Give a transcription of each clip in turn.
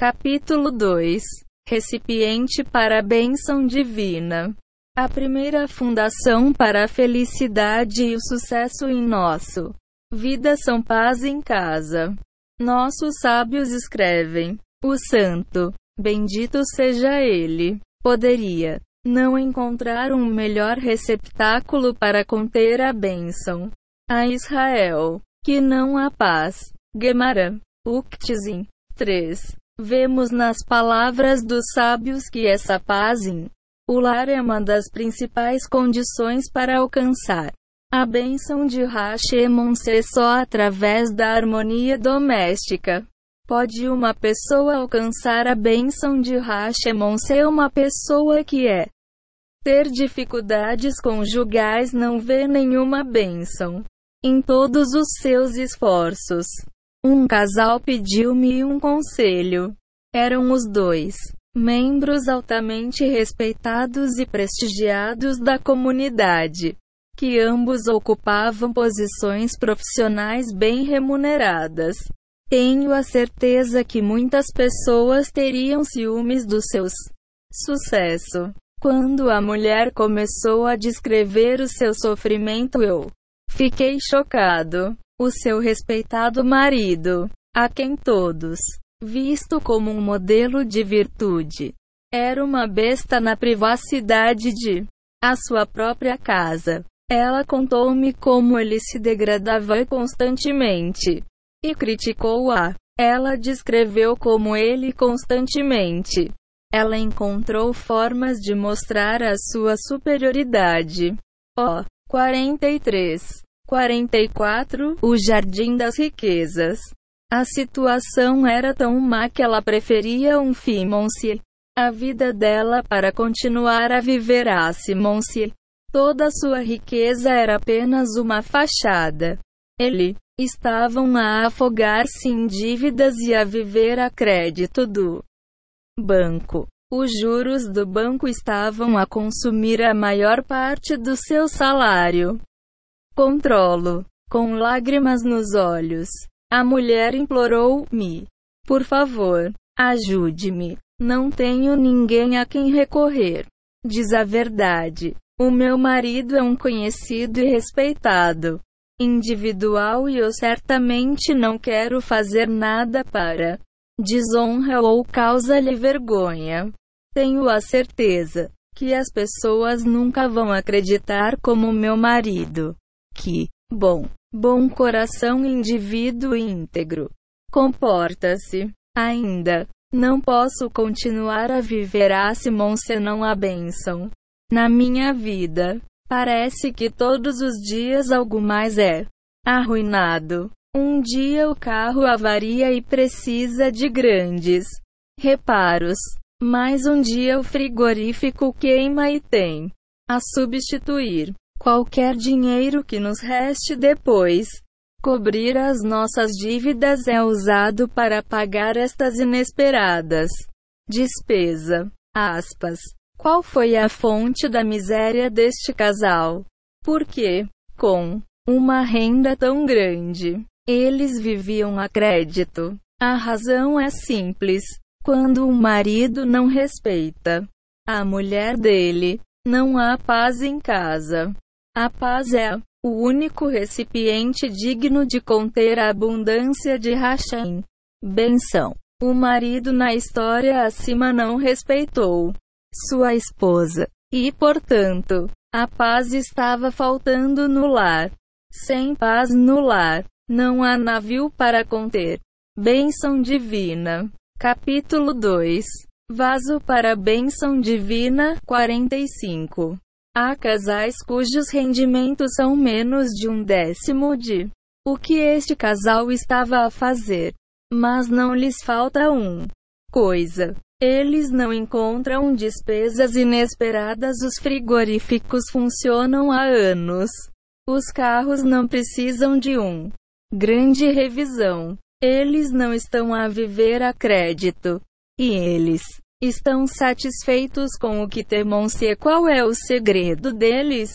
Capítulo 2 Recipiente para a bênção divina. A primeira fundação para a felicidade e o sucesso em nosso vida são paz em casa. Nossos sábios escrevem: O santo, bendito seja ele, poderia não encontrar um melhor receptáculo para conter a bênção. A Israel, que não há paz. Gemara, Uktizim 3. Vemos nas palavras dos sábios que essa paz em o lar é uma das principais condições para alcançar a bênção de Hashemon ser só através da harmonia doméstica. Pode uma pessoa alcançar a bênção de Hashemon ser uma pessoa que é ter dificuldades conjugais não vê nenhuma bênção em todos os seus esforços. Um casal pediu-me um conselho. Eram os dois membros altamente respeitados e prestigiados da comunidade, que ambos ocupavam posições profissionais bem remuneradas. Tenho a certeza que muitas pessoas teriam ciúmes dos seus sucesso. Quando a mulher começou a descrever o seu sofrimento, eu fiquei chocado. O seu respeitado marido, a quem todos visto como um modelo de virtude. Era uma besta na privacidade de a sua própria casa. Ela contou-me como ele se degradava constantemente e criticou-a. Ela descreveu como ele constantemente. Ela encontrou formas de mostrar a sua superioridade. Ó, oh, 43. 44. O Jardim das Riquezas. A situação era tão má que ela preferia um Fimonce. A vida dela para continuar a viver a Simonce. Toda sua riqueza era apenas uma fachada. Ele estavam a afogar-se em dívidas e a viver a crédito do banco. Os juros do banco estavam a consumir a maior parte do seu salário. Controlo. Com lágrimas nos olhos, a mulher implorou-me: Por favor, ajude-me. Não tenho ninguém a quem recorrer. Diz a verdade. O meu marido é um conhecido e respeitado individual e eu certamente não quero fazer nada para desonra ou causa-lhe vergonha. Tenho a certeza que as pessoas nunca vão acreditar como meu marido. Que, bom, Bom coração indivíduo íntegro. Comporta-se. Ainda. Não posso continuar a viver a Simon senão a bênção. Na minha vida. Parece que todos os dias algo mais é arruinado. Um dia o carro avaria e precisa de grandes reparos. Mais um dia o frigorífico queima e tem a substituir. Qualquer dinheiro que nos reste depois cobrir as nossas dívidas é usado para pagar estas inesperadas despesa. Aspas. Qual foi a fonte da miséria deste casal? Porque, com uma renda tão grande, eles viviam a crédito. A razão é simples. Quando o marido não respeita a mulher dele, não há paz em casa. A paz é o único recipiente digno de conter a abundância de Hashem. Benção. O marido na história acima não respeitou sua esposa, e portanto, a paz estava faltando no lar. Sem paz no lar, não há navio para conter. Bênção divina. Capítulo 2. Vaso para a bênção divina 45. Há casais cujos rendimentos são menos de um décimo de o que este casal estava a fazer. Mas não lhes falta um coisa. Eles não encontram despesas inesperadas. Os frigoríficos funcionam há anos. Os carros não precisam de um grande revisão. Eles não estão a viver a crédito. E eles Estão satisfeitos com o que temam-se qual é o segredo deles?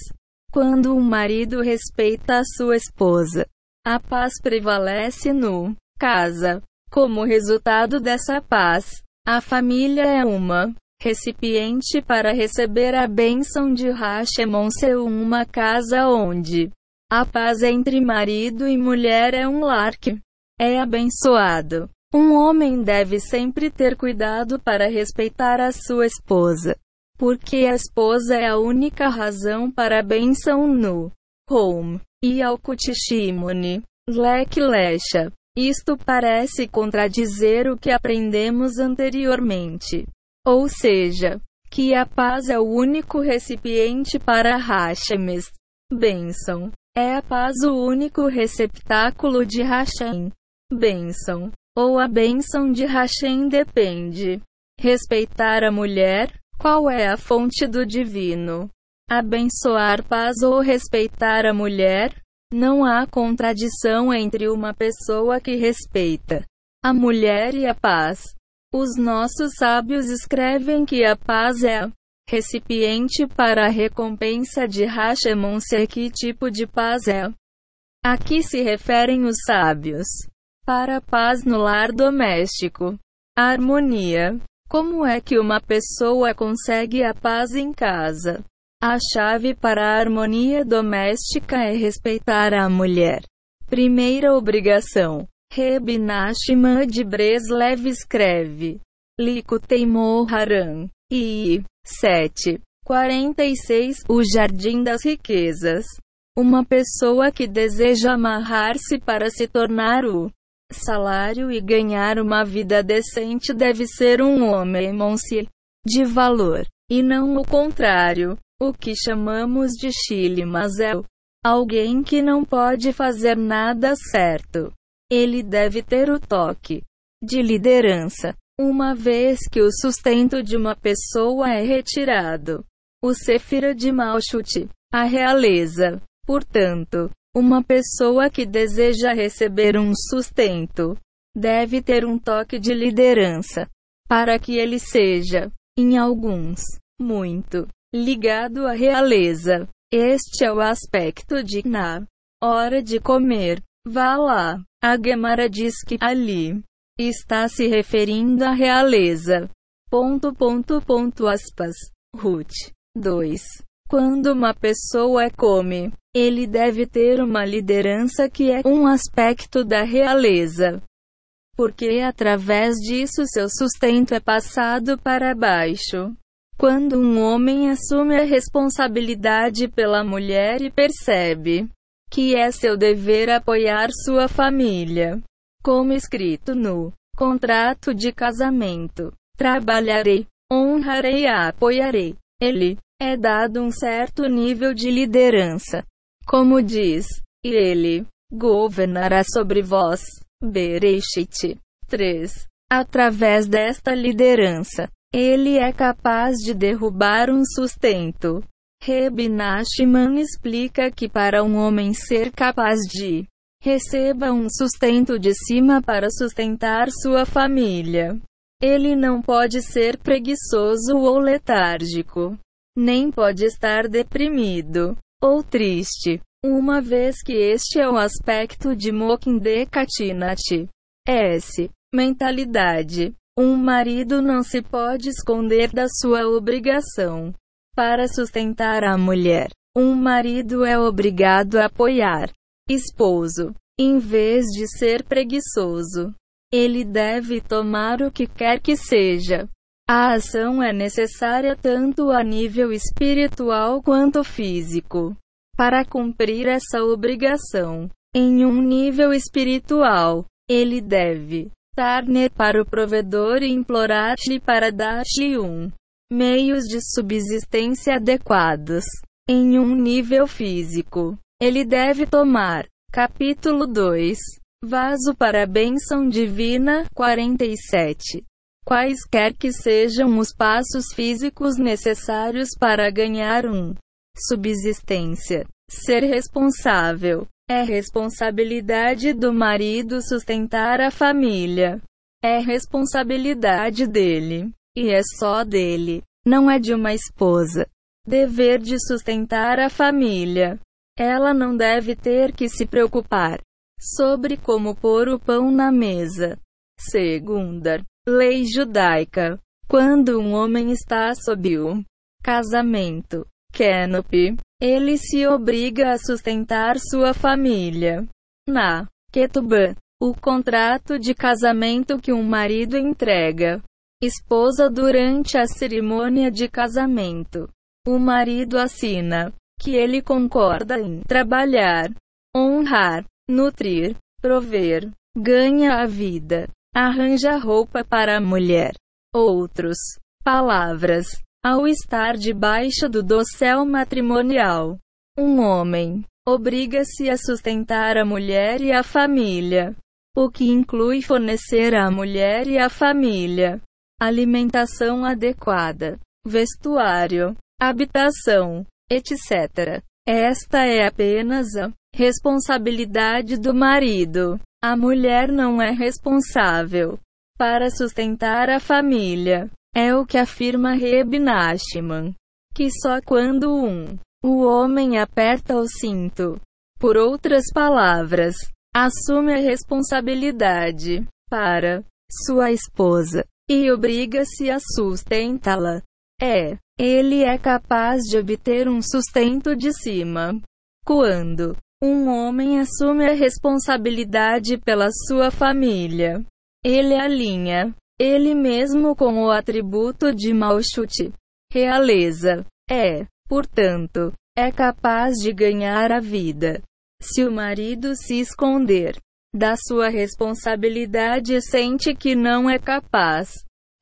Quando um marido respeita a sua esposa, a paz prevalece no casa. Como resultado dessa paz, a família é uma recipiente para receber a bênção de Hashemon uma casa onde a paz entre marido e mulher é um lar que é abençoado. Um homem deve sempre ter cuidado para respeitar a sua esposa, porque a esposa é a única razão para a bênção no home e ao kutishimone, lek lesha. Isto parece contradizer o que aprendemos anteriormente. Ou seja, que a paz é o único recipiente para Hashemes. Bênção. É a paz o único receptáculo de Hashem. Bênção. Ou a bênção de Hashem depende. Respeitar a mulher, qual é a fonte do divino? Abençoar paz ou respeitar a mulher? Não há contradição entre uma pessoa que respeita a mulher e a paz. Os nossos sábios escrevem que a paz é a recipiente para a recompensa de Hashemon. Que tipo de paz é? A que se referem os sábios? Para a paz no lar doméstico. Harmonia. Como é que uma pessoa consegue a paz em casa? A chave para a harmonia doméstica é respeitar a mulher. Primeira obrigação. Reb Nachman de Breslev escreve. Likutei Moharan. I. 7. 46. O Jardim das Riquezas. Uma pessoa que deseja amarrar-se para se tornar o salário e ganhar uma vida decente deve ser um homem monsi de valor, e não o contrário, o que chamamos de Chile, mas é alguém que não pode fazer nada certo. Ele deve ter o toque de liderança, uma vez que o sustento de uma pessoa é retirado. O Sefira de Malchut, a realeza, portanto, uma pessoa que deseja receber um sustento deve ter um toque de liderança para que ele seja, em alguns, muito ligado à realeza. Este é o aspecto de na hora de comer. Vá lá. A Gemara diz que ali está se referindo à realeza. Ponto, ponto, ponto, aspas. Ruth 2. Quando uma pessoa come, ele deve ter uma liderança que é um aspecto da realeza. Porque através disso seu sustento é passado para baixo. Quando um homem assume a responsabilidade pela mulher e percebe que é seu dever apoiar sua família, como escrito no contrato de casamento, trabalharei, honrarei e apoiarei. Ele é dado um certo nível de liderança. Como diz, e ele governará sobre vós. Bereshit 3. Através desta liderança, ele é capaz de derrubar um sustento. Reb Nachman explica que para um homem ser capaz de receba um sustento de cima para sustentar sua família, ele não pode ser preguiçoso ou letárgico nem pode estar deprimido ou triste, uma vez que este é o aspecto de Mokinde Katinati. S. Mentalidade. Um marido não se pode esconder da sua obrigação. Para sustentar a mulher, um marido é obrigado a apoiar esposo, em vez de ser preguiçoso. Ele deve tomar o que quer que seja a ação é necessária tanto a nível espiritual quanto físico. Para cumprir essa obrigação, em um nível espiritual, ele deve tarne para o provedor e implorar-lhe para dar-lhe um meios de subsistência adequados. Em um nível físico, ele deve tomar. Capítulo 2 Vaso para a bênção divina 47 quaisquer que sejam os passos físicos necessários para ganhar um subsistência. Ser responsável. É responsabilidade do marido sustentar a família. É responsabilidade dele. E é só dele. Não é de uma esposa. Dever de sustentar a família. Ela não deve ter que se preocupar sobre como pôr o pão na mesa. Segunda, lei judaica. Quando um homem está sob o casamento, canopy, ele se obriga a sustentar sua família. Na ketubah, o contrato de casamento que um marido entrega esposa durante a cerimônia de casamento. O marido assina que ele concorda em trabalhar, honrar, nutrir, prover, ganha a vida, arranja roupa para a mulher. Outros palavras, ao estar debaixo do dossel matrimonial, um homem obriga-se a sustentar a mulher e a família, o que inclui fornecer à mulher e à família alimentação adequada, vestuário, habitação, etc. Esta é apenas a responsabilidade do marido. A mulher não é responsável para sustentar a família. É o que afirma Reb Nachman. Que só quando um, o homem aperta o cinto, por outras palavras, assume a responsabilidade para sua esposa e obriga-se a sustentá-la. É, ele é capaz de obter um sustento de cima. Quando um homem assume a responsabilidade pela sua família, ele alinha ele mesmo com o atributo de malchute, realeza. É, portanto, é capaz de ganhar a vida. Se o marido se esconder da sua responsabilidade sente que não é capaz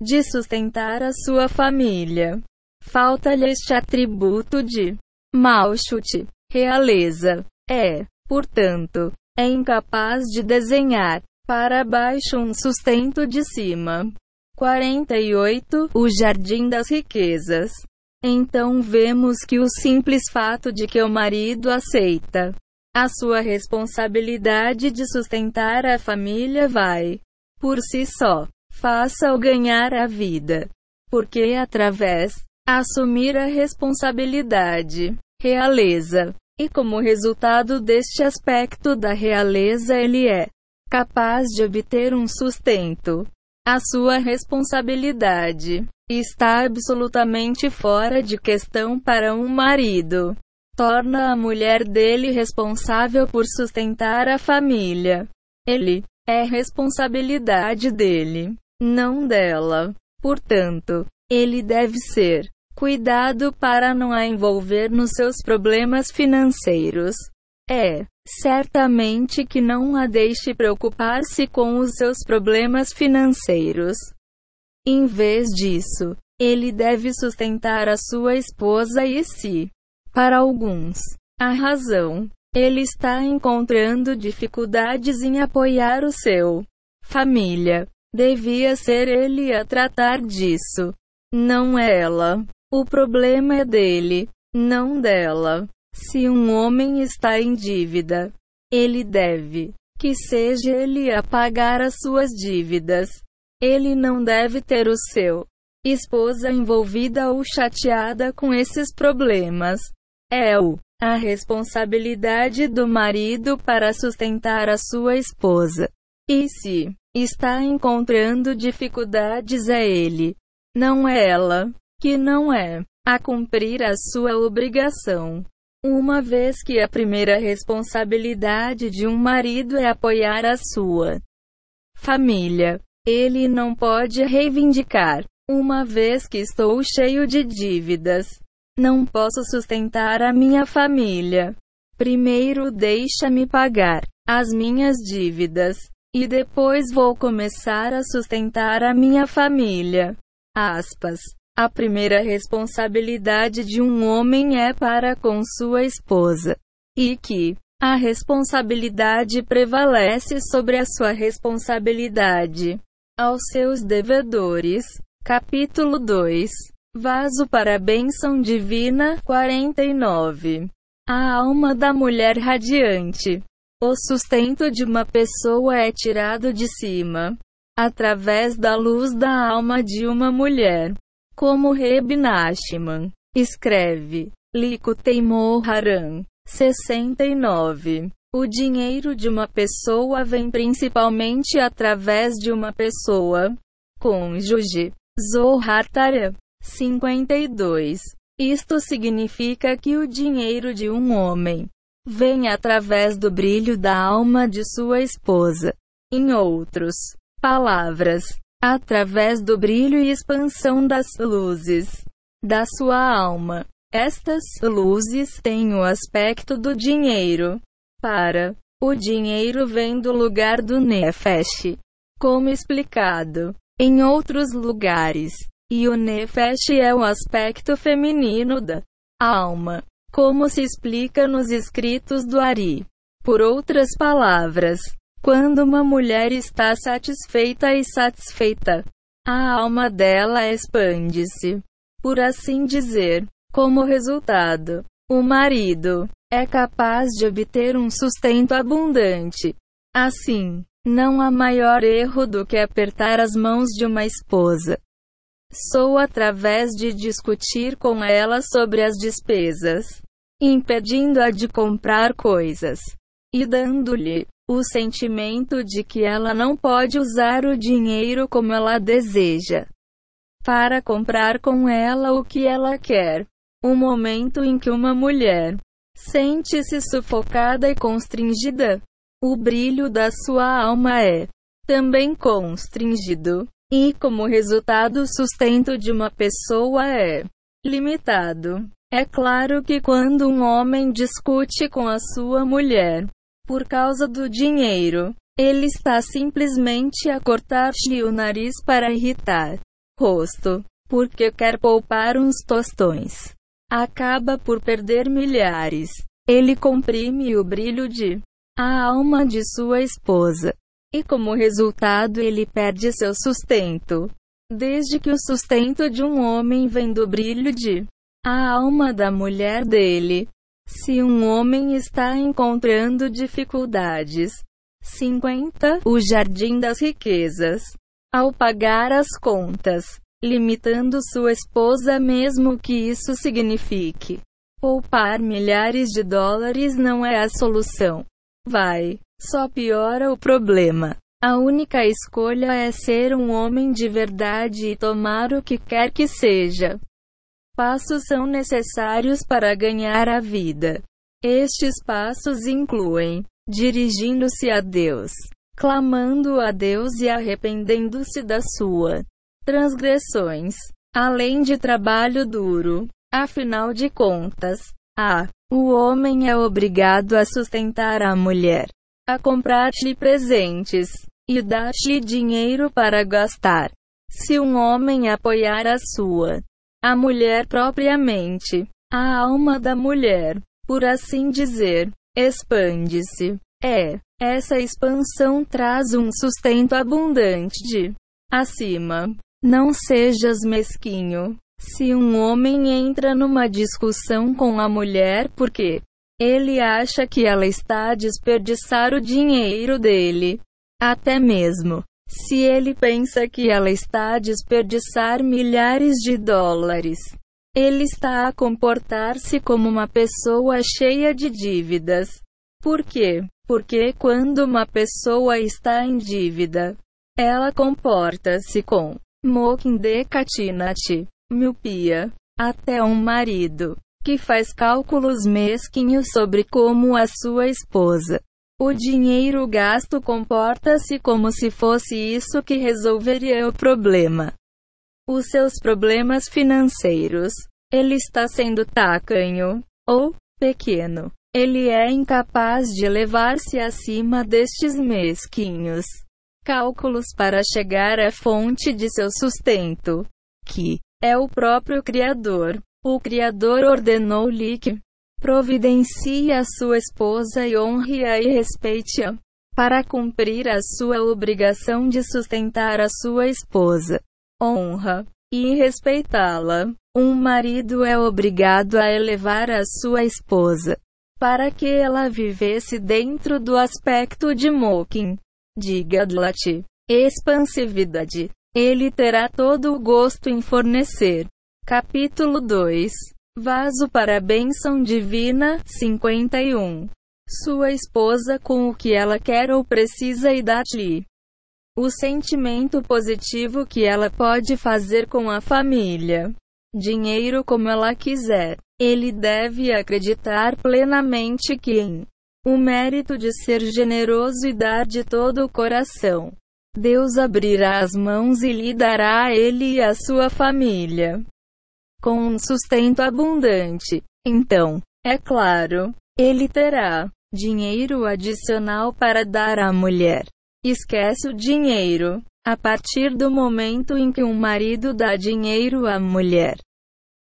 de sustentar a sua família. Falta-lhe este atributo de malchute, realeza. É, portanto, é incapaz de desenhar para baixo um sustento de cima. 48. O Jardim das Riquezas. Então vemos que o simples fato de que o marido aceita a sua responsabilidade de sustentar a família vai, por si só, faça-o ganhar a vida. Porque através assumir a responsabilidade, realeza, e como resultado deste aspecto da realeza ele é capaz de obter um sustento. A sua responsabilidade está absolutamente fora de questão para um marido torna a mulher dele responsável por sustentar a família. Ele é responsabilidade dele, não dela. Portanto, ele deve ser cuidado para não a envolver nos seus problemas financeiros. É, certamente que não a deixe preocupar-se com os seus problemas financeiros. Em vez disso, ele deve sustentar a sua esposa e si. Para alguns, a razão. Ele está encontrando dificuldades em apoiar o seu família. Devia ser ele a tratar disso. Não ela. O problema é dele, não dela. Se um homem está em dívida, ele deve que seja ele a pagar as suas dívidas. Ele não deve ter o seu esposa envolvida ou chateada com esses problemas. É o a responsabilidade do marido para sustentar a sua esposa. E se está encontrando dificuldades é ele, não é ela, que não é a cumprir a sua obrigação. Uma vez que a primeira responsabilidade de um marido é apoiar a sua família, ele não pode reivindicar. Uma vez que estou cheio de dívidas, não posso sustentar a minha família. Primeiro deixa-me pagar as minhas dívidas. E depois vou começar a sustentar a minha família. Aspas. A primeira responsabilidade de um homem é para com sua esposa. E que a responsabilidade prevalece sobre a sua responsabilidade aos seus devedores. Capítulo 2 Vaso para a bênção divina 49. A alma da mulher radiante. O sustento de uma pessoa é tirado de cima, através da luz da alma de uma mulher. Como Reb Nachman escreve, Lico Haran 69. O dinheiro de uma pessoa vem principalmente através de uma pessoa. Cônjuge. Zohar Tara. 52. Isto significa que o dinheiro de um homem vem através do brilho da alma de sua esposa. Em outros palavras, através do brilho e expansão das luzes da sua alma. Estas luzes têm o aspecto do dinheiro. Para o dinheiro vem do lugar do Nefesh, como explicado em outros lugares. E o Nefesh é o aspecto feminino da alma, como se explica nos escritos do Ari. Por outras palavras, quando uma mulher está satisfeita e satisfeita, a alma dela expande-se. Por assim dizer, como resultado, o marido é capaz de obter um sustento abundante. Assim, não há maior erro do que apertar as mãos de uma esposa. Sou através de discutir com ela sobre as despesas, impedindo-a de comprar coisas e dando-lhe o sentimento de que ela não pode usar o dinheiro como ela deseja para comprar com ela o que ela quer. O momento em que uma mulher sente-se sufocada e constringida, o brilho da sua alma é também constringido, e como resultado, o sustento de uma pessoa é limitado. É claro que quando um homem discute com a sua mulher, por causa do dinheiro. Ele está simplesmente a cortar-lhe o nariz para irritar rosto, porque quer poupar uns tostões. Acaba por perder milhares. Ele comprime o brilho de a alma de sua esposa. E como resultado ele perde seu sustento. Desde que o sustento de um homem vem do brilho de a alma da mulher dele, se um homem está encontrando dificuldades. 50. O jardim das riquezas. Ao pagar as contas, limitando sua esposa, mesmo que isso signifique poupar milhares de dólares, não é a solução. Vai, só piora o problema. A única escolha é ser um homem de verdade e tomar o que quer que seja passos são necessários para ganhar a vida. Estes passos incluem dirigindo-se a Deus, clamando a Deus e arrependendo-se das suas transgressões, além de trabalho duro. Afinal de contas, a o homem é obrigado a sustentar a mulher, a comprar-lhe presentes e dar-lhe dinheiro para gastar. Se um homem apoiar a sua a mulher propriamente. A alma da mulher, por assim dizer, expande-se. É, essa expansão traz um sustento abundante de acima. Não sejas mesquinho. Se um homem entra numa discussão com a mulher porque ele acha que ela está a desperdiçar o dinheiro dele, até mesmo se ele pensa que ela está a desperdiçar milhares de dólares, ele está a comportar-se como uma pessoa cheia de dívidas. Por quê? Porque quando uma pessoa está em dívida, ela comporta-se com Mokindekatinati, miopia, até um marido que faz cálculos mesquinhos sobre como a sua esposa o dinheiro gasto comporta-se como se fosse isso que resolveria o problema. Os seus problemas financeiros. Ele está sendo tacanho ou pequeno. Ele é incapaz de elevar-se acima destes mesquinhos cálculos para chegar à fonte de seu sustento, que é o próprio Criador. O Criador ordenou-lhe que Providencie a sua esposa e honre-a e respeite-a. Para cumprir a sua obrigação de sustentar a sua esposa, honra e respeitá-la. Um marido é obrigado a elevar a sua esposa para que ela vivesse dentro do aspecto de Mokin, de Gadlat, expansividade. Ele terá todo o gosto em fornecer. Capítulo 2 Vaso para a bênção divina 51. sua esposa com o que ela quer ou precisa e dá-lhe o sentimento positivo que ela pode fazer com a família. Dinheiro como ela quiser. Ele deve acreditar plenamente que em o mérito de ser generoso e dar de todo o coração. Deus abrirá as mãos e lhe dará a ele e a sua família com um sustento abundante. Então, é claro, ele terá dinheiro adicional para dar à mulher. Esquece o dinheiro. A partir do momento em que um marido dá dinheiro à mulher,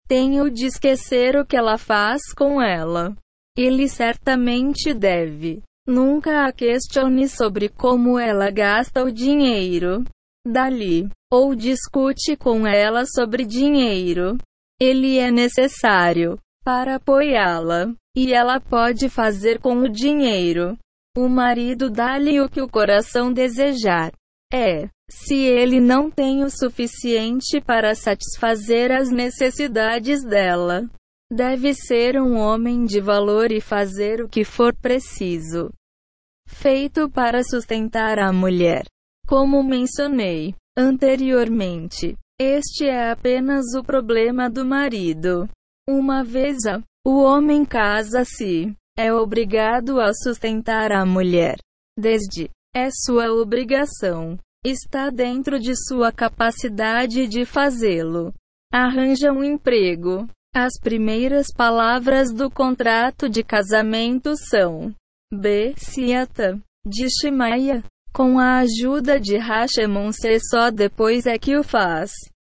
tenho de esquecer o que ela faz com ela. Ele certamente deve. Nunca a questione sobre como ela gasta o dinheiro. Dali. Ou discute com ela sobre dinheiro. Ele é necessário para apoiá-la. E ela pode fazer com o dinheiro. O marido dá-lhe o que o coração desejar. É, se ele não tem o suficiente para satisfazer as necessidades dela. Deve ser um homem de valor e fazer o que for preciso. Feito para sustentar a mulher. Como mencionei anteriormente, este é apenas o problema do marido. Uma vez a, o homem casa-se, é obrigado a sustentar a mulher. Desde é sua obrigação. Está dentro de sua capacidade de fazê-lo. Arranja um emprego, as primeiras palavras do contrato de casamento são B. Siata, de Shemaya. Com a ajuda de Hashemon só depois é que o faz.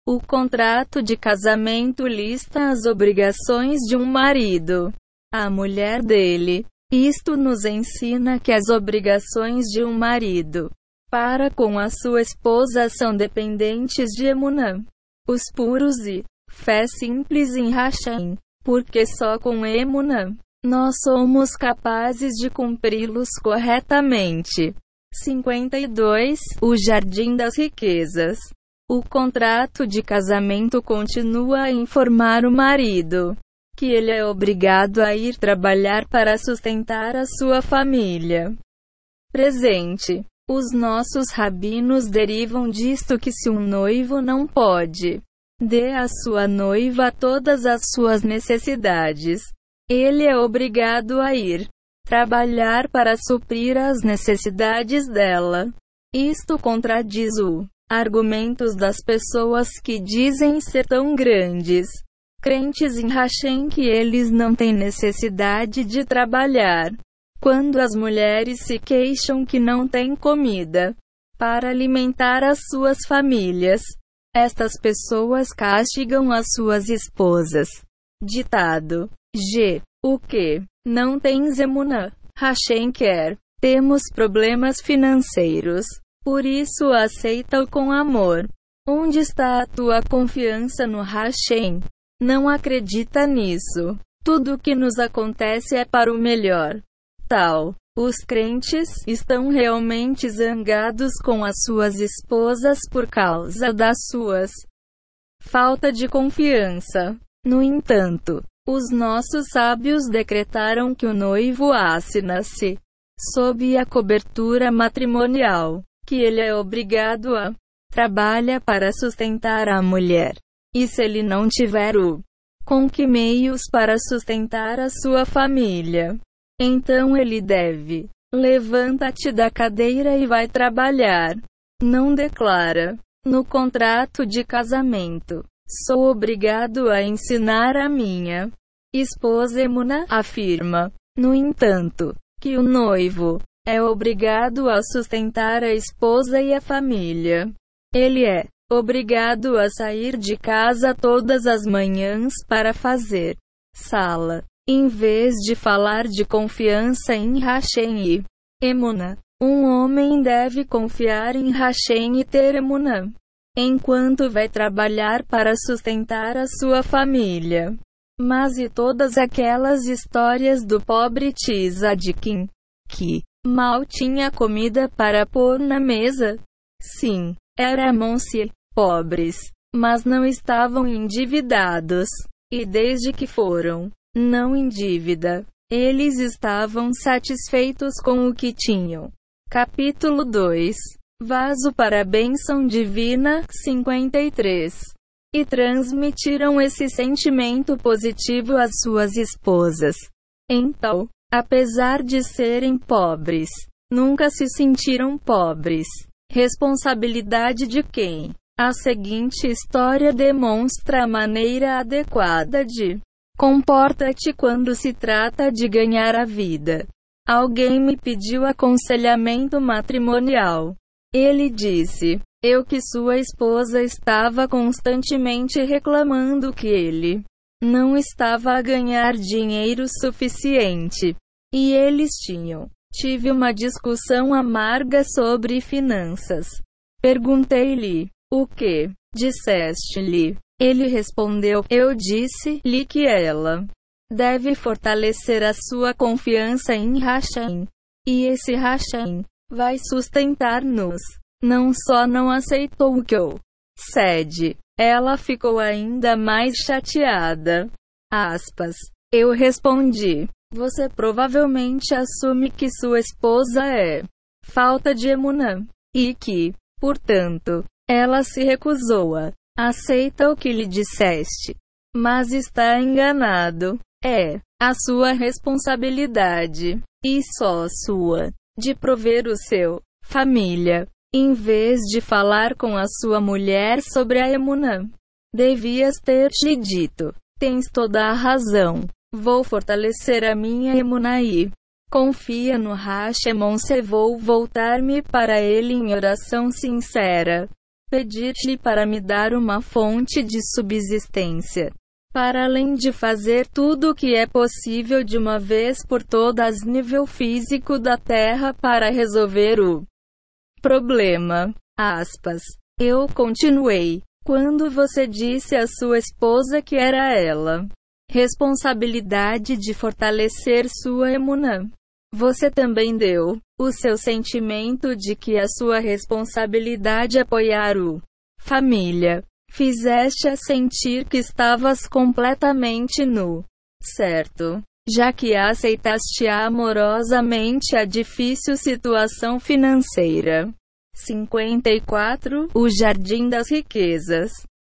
O contrato de casamento lista as obrigações de um marido. A mulher dele. Isto nos ensina que as obrigações de um marido para com a sua esposa são dependentes de Emunã. Os puros e Fé simples em Hashem, porque só com Emuna nós somos capazes de cumpri-los corretamente. 52. O Jardim das Riquezas. O contrato de casamento continua a informar o marido que ele é obrigado a ir trabalhar para sustentar a sua família. Presente. Os nossos rabinos derivam disto que se um noivo não pode Dê à sua noiva todas as suas necessidades. Ele é obrigado a ir trabalhar para suprir as necessidades dela. Isto contradiz o argumentos das pessoas que dizem ser tão grandes, crentes em Hashem que eles não têm necessidade de trabalhar. Quando as mulheres se queixam que não têm comida para alimentar as suas famílias, estas pessoas castigam as suas esposas. Ditado G. O que? Não tens emunã. Hashem quer. Temos problemas financeiros. Por isso aceita-o com amor. Onde está a tua confiança no Hashem? Não acredita nisso. Tudo o que nos acontece é para o melhor. Tal os crentes estão realmente zangados com as suas esposas por causa das suas falta de confiança. No entanto, os nossos sábios decretaram que o noivo assina-se sob a cobertura matrimonial, que ele é obrigado a trabalha para sustentar a mulher. E se ele não tiver o com que meios para sustentar a sua família? Então ele deve. Levanta-te da cadeira e vai trabalhar. Não declara. No contrato de casamento. Sou obrigado a ensinar a minha esposa Emuna, afirma. No entanto, que o noivo é obrigado a sustentar a esposa e a família. Ele é obrigado a sair de casa todas as manhãs para fazer sala, em vez de falar de confiança em Hashem e Emuna, um homem deve confiar em Hashem e ter Emuna, enquanto vai trabalhar para sustentar a sua família. Mas e todas aquelas histórias do pobre Tzadkin, que mal tinha comida para pôr na mesa? Sim, eram-se pobres, mas não estavam endividados. E desde que foram não em dívida. Eles estavam satisfeitos com o que tinham. Capítulo 2 Vaso para a bênção divina 53 e transmitiram esse sentimento positivo às suas esposas. Então, apesar de serem pobres, nunca se sentiram pobres. Responsabilidade de quem? A seguinte história demonstra a maneira adequada de comporta-te quando se trata de ganhar a vida. Alguém me pediu aconselhamento matrimonial. Ele disse: Eu que sua esposa estava constantemente reclamando que ele não estava a ganhar dinheiro suficiente. E eles tinham. Tive uma discussão amarga sobre finanças. Perguntei-lhe: O que disseste-lhe? Ele respondeu: Eu disse-lhe que ela deve fortalecer a sua confiança em Hashem. E esse Hashem vai sustentar-nos. Não só não aceitou o que eu cede, ela ficou ainda mais chateada. Aspas. Eu respondi: Você provavelmente assume que sua esposa é falta de emunã e que, portanto, ela se recusou a aceita o que lhe disseste, mas está enganado. É a sua responsabilidade e só sua de prover o seu família, em vez de falar com a sua mulher sobre a emunã. Devias ter lhe dito: Tens toda a razão. Vou fortalecer a minha emunaí. Confia no Hashemon se vou voltar-me para ele em oração sincera. Pedir-lhe para me dar uma fonte de subsistência para além de fazer tudo o que é possível de uma vez por todas nível físico da Terra para resolver o problema. Aspas. Eu continuei. Quando você disse à sua esposa que era ela responsabilidade de fortalecer sua emunã, você também deu o seu sentimento de que a sua responsabilidade apoiar o família Fizeste-a sentir que estavas completamente nu. Certo. Já que aceitaste amorosamente a difícil situação financeira. 54. O Jardim das Riquezas.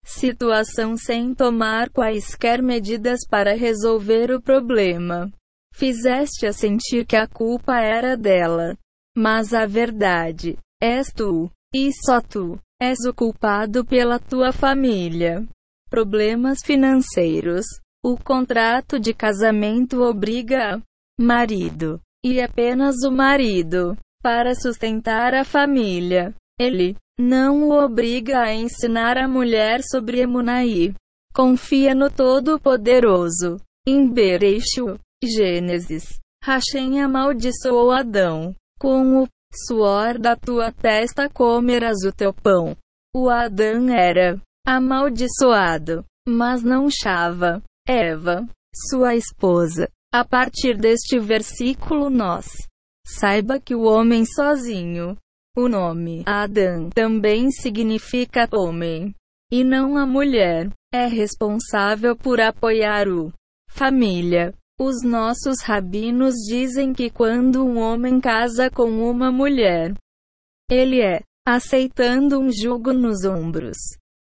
Situação sem tomar quaisquer medidas para resolver o problema. Fizeste-a sentir que a culpa era dela. Mas a verdade és tu, e só tu. És o culpado pela tua família. Problemas financeiros. O contrato de casamento obriga a marido, e apenas o marido, para sustentar a família. Ele não o obriga a ensinar a mulher sobre Emunaí. Confia no Todo-Poderoso. Em Bereishu, Gênesis. Hashem amaldiçoou Adão com o suor da tua testa comerás o teu pão. O Adão era amaldiçoado, mas não Chava, Eva, sua esposa. A partir deste versículo nós saiba que o homem sozinho, o nome Adão também significa homem, e não a mulher, é responsável por apoiar o família, os nossos rabinos dizem que quando um homem casa com uma mulher, ele é aceitando um jugo nos ombros.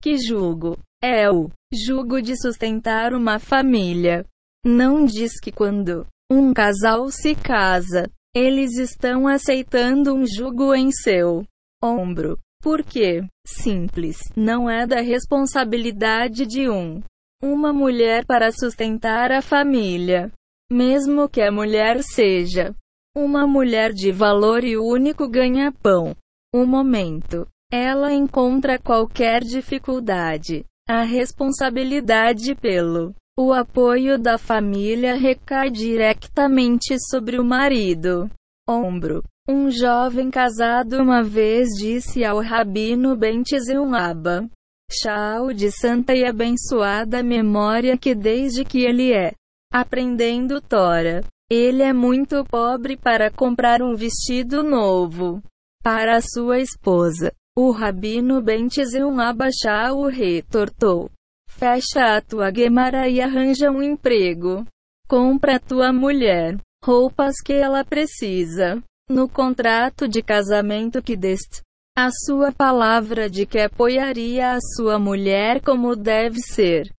Que jugo? É o jugo de sustentar uma família. Não diz que quando um casal se casa, eles estão aceitando um jugo em seu ombro. Porque, simples, não é da responsabilidade de um uma mulher para sustentar a família. Mesmo que a mulher seja uma mulher de valor e único ganha-pão. Um momento. Ela encontra qualquer dificuldade. A responsabilidade pelo o apoio da família recai diretamente sobre o marido. Ombro. Um jovem casado uma vez disse ao rabino Bentzion Abba, Chau de santa e abençoada memória que desde que ele é aprendendo Tora, ele é muito pobre para comprar um vestido novo para sua esposa. O rabino Bentzion Abachá o retortou. Fecha a tua Gemara e arranja um emprego. Compra tua mulher roupas que ela precisa. No contrato de casamento que deste, a sua palavra de que apoiaria a sua mulher como deve ser.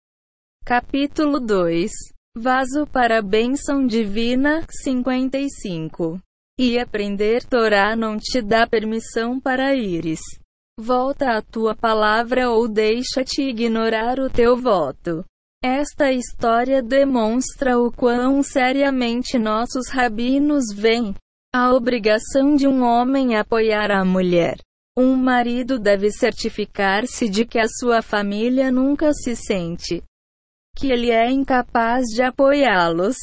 Capítulo 2 Vaso para a bênção divina 55 E aprender Torá não te dá permissão para ires. Volta a tua palavra ou deixa-te ignorar o teu voto. Esta história demonstra o quão seriamente nossos rabinos veem a obrigação de um homem apoiar a mulher. Um marido deve certificar-se de que a sua família nunca se sente que ele é incapaz de apoiá-los.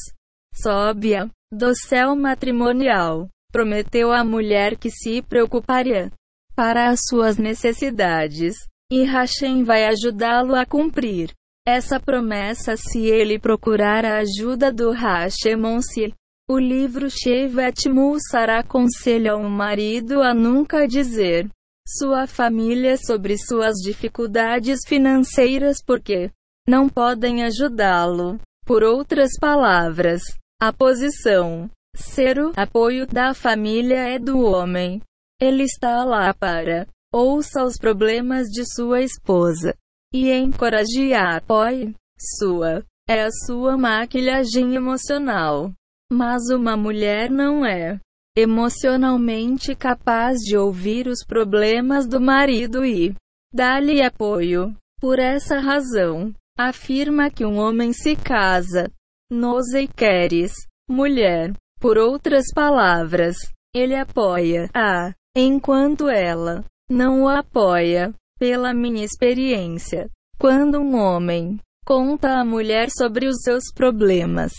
Sóbia, do céu matrimonial, prometeu à mulher que se preocuparia para as suas necessidades, e Hashem vai ajudá-lo a cumprir essa promessa se ele procurar a ajuda do Hashemonsi. O livro Shevet Mussar aconselha o marido a nunca dizer sua família sobre suas dificuldades financeiras porque não podem ajudá-lo. Por outras palavras, a posição ser o apoio da família é do homem. Ele está lá para ouça os problemas de sua esposa e encoraje a apoie sua. É a sua maquilhagem emocional. Mas uma mulher não é emocionalmente capaz de ouvir os problemas do marido e dar-lhe apoio. Por essa razão, afirma que um homem se casa. Nos queres, mulher. Por outras palavras, ele apoia a, enquanto ela não o apoia. Pela minha experiência, quando um homem conta à mulher sobre os seus problemas,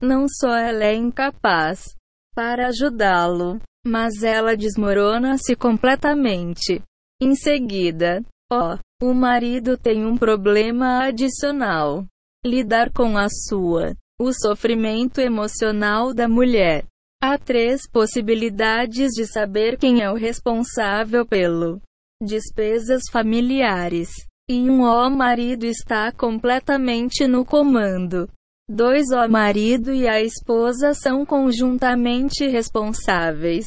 não só ela é incapaz para ajudá-lo, mas ela desmorona-se completamente. Em seguida, ó, oh, o marido tem um problema adicional: lidar com a sua, o sofrimento emocional da mulher. Há três possibilidades de saber quem é o responsável pelo despesas familiares. E um ó marido está completamente no comando. Dois ó marido e a esposa são conjuntamente responsáveis.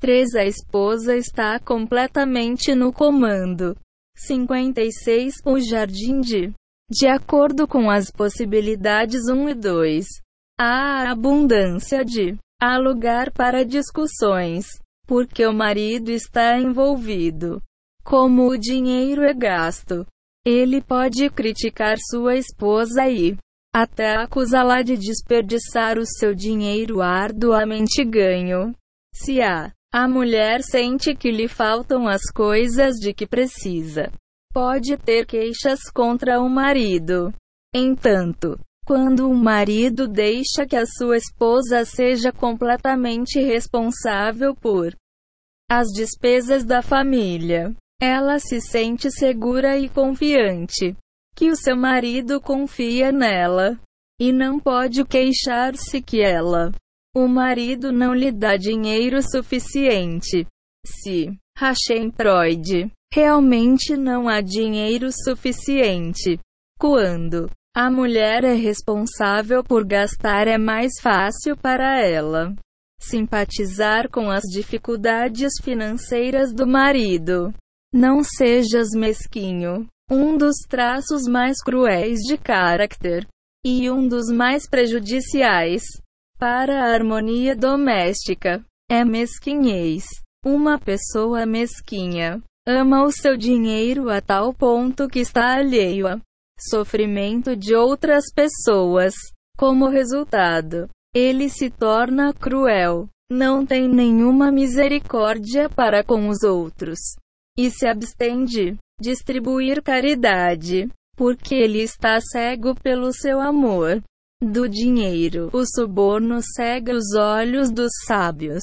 3. A esposa está completamente no comando. 56. O jardim de. De acordo com as possibilidades 1 e 2. Há abundância de. Há lugar para discussões. Porque o marido está envolvido como o dinheiro é gasto. Ele pode criticar sua esposa e até acusá-la de desperdiçar o seu dinheiro arduamente ganho. Se a, a mulher sente que lhe faltam as coisas de que precisa, pode ter queixas contra o marido. Entanto, quando o marido deixa que a sua esposa seja completamente responsável por as despesas da família, ela se sente segura e confiante que o seu marido confia nela e não pode queixar-se que ela, o marido não lhe dá dinheiro suficiente. Se Hashem Freud realmente não há dinheiro suficiente, quando a mulher é responsável por gastar é mais fácil para ela simpatizar com as dificuldades financeiras do marido. Não sejas mesquinho. Um dos traços mais cruéis de caráter e um dos mais prejudiciais para a harmonia doméstica é mesquinhez. Uma pessoa mesquinha ama o seu dinheiro a tal ponto que está alheio a sofrimento de outras pessoas. Como resultado, ele se torna cruel, não tem nenhuma misericórdia para com os outros e se abstém de distribuir caridade, porque ele está cego pelo seu amor do dinheiro. O suborno cega os olhos dos sábios.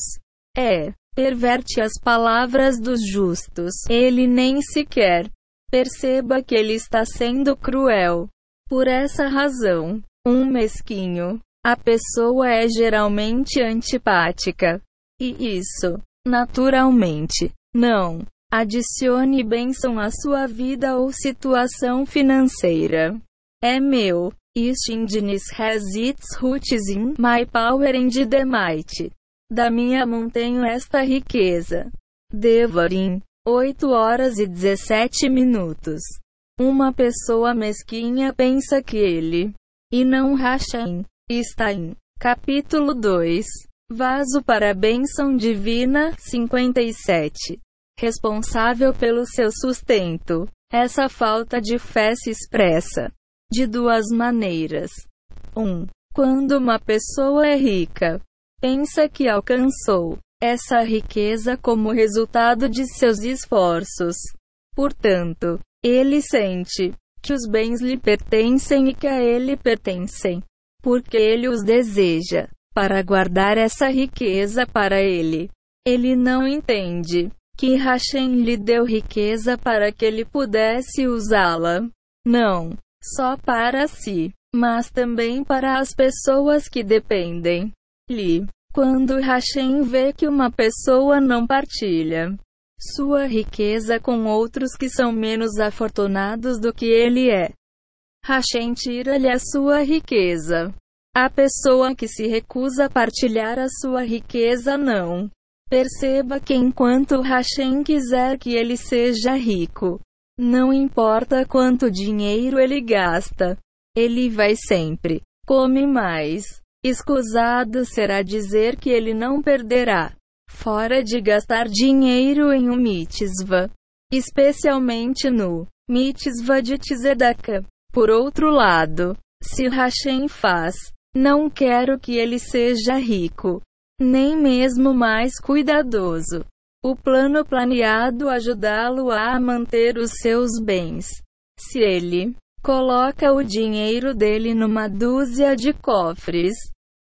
É, perverte as palavras dos justos. Ele nem sequer perceba que ele está sendo cruel. Por essa razão, um mesquinho, a pessoa é geralmente antipática. E isso, naturalmente, não Adicione bênção à sua vida ou situação financeira. É meu. East Indies has its roots in my power and the might. Da minha mão tenho esta riqueza. Devarim. 8 horas e 17 minutos. Uma pessoa mesquinha pensa que ele, e não racha em, está em. Capítulo 2. Vaso para a bênção divina, 57. Responsável pelo seu sustento. Essa falta de fé se expressa de duas maneiras. 1. Um, quando uma pessoa é rica, pensa que alcançou essa riqueza como resultado de seus esforços. Portanto, ele sente que os bens lhe pertencem e que a ele pertencem, porque ele os deseja para guardar essa riqueza para ele. Ele não entende que Hashem lhe deu riqueza para que ele pudesse usá-la. Não, só para si, mas também para as pessoas que dependem. Li. Quando Hashem vê que uma pessoa não partilha sua riqueza com outros que são menos afortunados do que ele é, Hashem tira-lhe a sua riqueza. A pessoa que se recusa a partilhar a sua riqueza não. Perceba que enquanto Hashem quiser que ele seja rico, não importa quanto dinheiro ele gasta, ele vai sempre come mais. Escusado será dizer que ele não perderá. Fora de gastar dinheiro em um mitzvah, especialmente no mitzvah de Tzedakah. Por outro lado, se Hashem faz, não quero que ele seja rico, nem mesmo mais cuidadoso. O plano planeado ajudá-lo a manter os seus bens. Se ele coloca o dinheiro dele numa dúzia de cofres,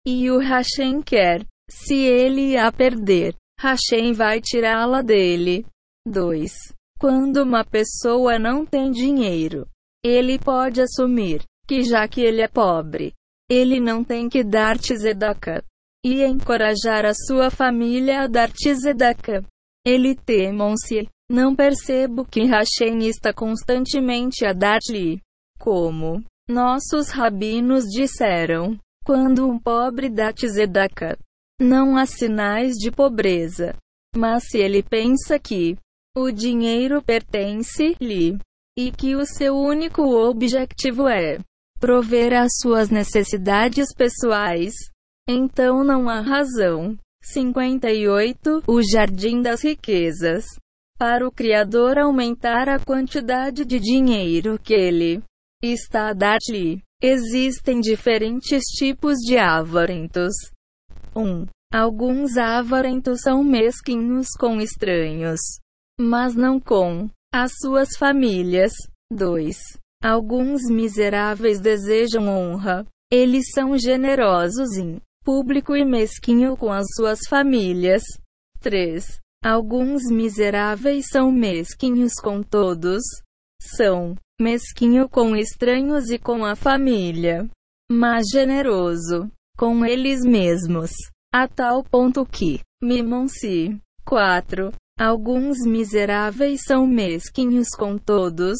e o Hashem quer, se ele a perder, Hashem vai tirá-la dele. 2. Quando uma pessoa não tem dinheiro, ele pode assumir que já que ele é pobre, ele não tem que dar tzedakah e encorajar a sua família a dar tzedakah. Ele temam-se. Não percebo que Hashem está constantemente a dar-lhe. Como nossos rabinos disseram, quando um pobre dá tzedakah, não há sinais de pobreza. Mas se ele pensa que o dinheiro pertence-lhe e que o seu único objetivo é prover às suas necessidades pessoais, então não há razão. 58 O Jardim das Riquezas. Para o Criador aumentar a quantidade de dinheiro que ele está a dar-lhe, existem diferentes tipos de avarentos. 1. Um, alguns avarentos são mesquinhos com estranhos, mas não com as suas famílias. 2. Alguns miseráveis desejam honra. Eles são generosos em público e mesquinho com as suas famílias. 3. Alguns miseráveis são mesquinhos com todos. São mesquinho com estranhos e com a família, mas generoso com eles mesmos, a tal ponto que mimam-se. 4. Alguns miseráveis são mesquinhos com todos,